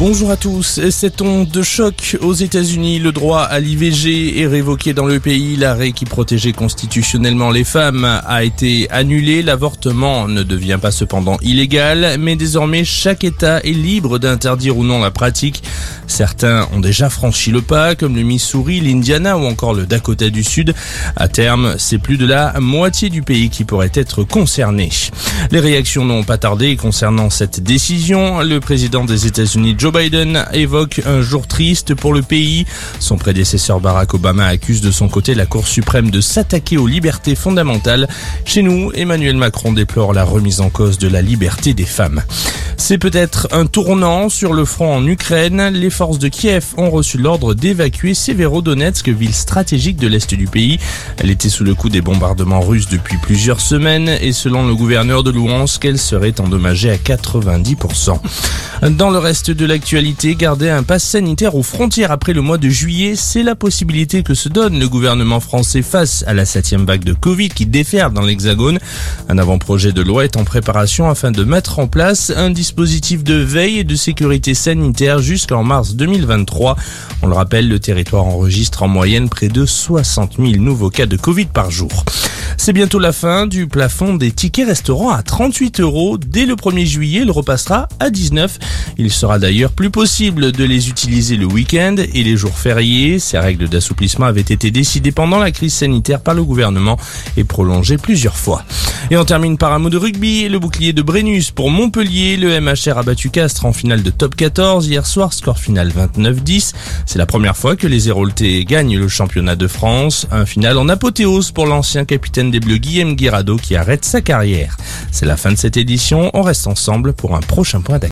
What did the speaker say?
Bonjour à tous. Cette onde de choc aux États-Unis, le droit à l'IVG est révoqué dans le pays. L'arrêt qui protégeait constitutionnellement les femmes a été annulé. L'avortement ne devient pas cependant illégal, mais désormais chaque État est libre d'interdire ou non la pratique. Certains ont déjà franchi le pas, comme le Missouri, l'Indiana ou encore le Dakota du Sud. À terme, c'est plus de la moitié du pays qui pourrait être concerné. Les réactions n'ont pas tardé concernant cette décision. Le président des États-Unis, Joe Biden, évoque un jour triste pour le pays. Son prédécesseur Barack Obama accuse de son côté la Cour suprême de s'attaquer aux libertés fondamentales. Chez nous, Emmanuel Macron déplore la remise en cause de la liberté des femmes. C'est peut-être un tournant sur le front en Ukraine. Les forces de Kiev ont reçu l'ordre d'évacuer Severodonetsk, ville stratégique de l'est du pays. Elle était sous le coup des bombardements russes depuis plusieurs semaines et selon le gouverneur de Louhansk, elle serait endommagée à 90%. Dans le reste de l'actualité, garder un pass sanitaire aux frontières après le mois de juillet, c'est la possibilité que se donne le gouvernement français face à la septième vague de Covid qui déferle dans l'Hexagone. Un avant-projet de loi est en préparation afin de mettre en place un dispositif de veille et de sécurité sanitaire jusqu'en mars 2023. On le rappelle, le territoire enregistre en moyenne près de 60 000 nouveaux cas de Covid par jour. C'est bientôt la fin du plafond des tickets restaurants à 38 euros. Dès le 1er juillet, il repassera à 19. Il sera d'ailleurs plus possible de les utiliser le week-end et les jours fériés. Ces règles d'assouplissement avaient été décidées pendant la crise sanitaire par le gouvernement et prolongées plusieurs fois. Et on termine par un mot de rugby. Le bouclier de Brennus pour Montpellier. Le MHR a battu Castres en finale de top 14 hier soir, score final 29-10. C'est la première fois que les Héroltais gagnent le championnat de France. Un final en apothéose pour l'ancien capitaine des Bleus Guillaume Guirado qui arrête sa carrière. C'est la fin de cette édition. On reste ensemble pour un prochain point d'accueil.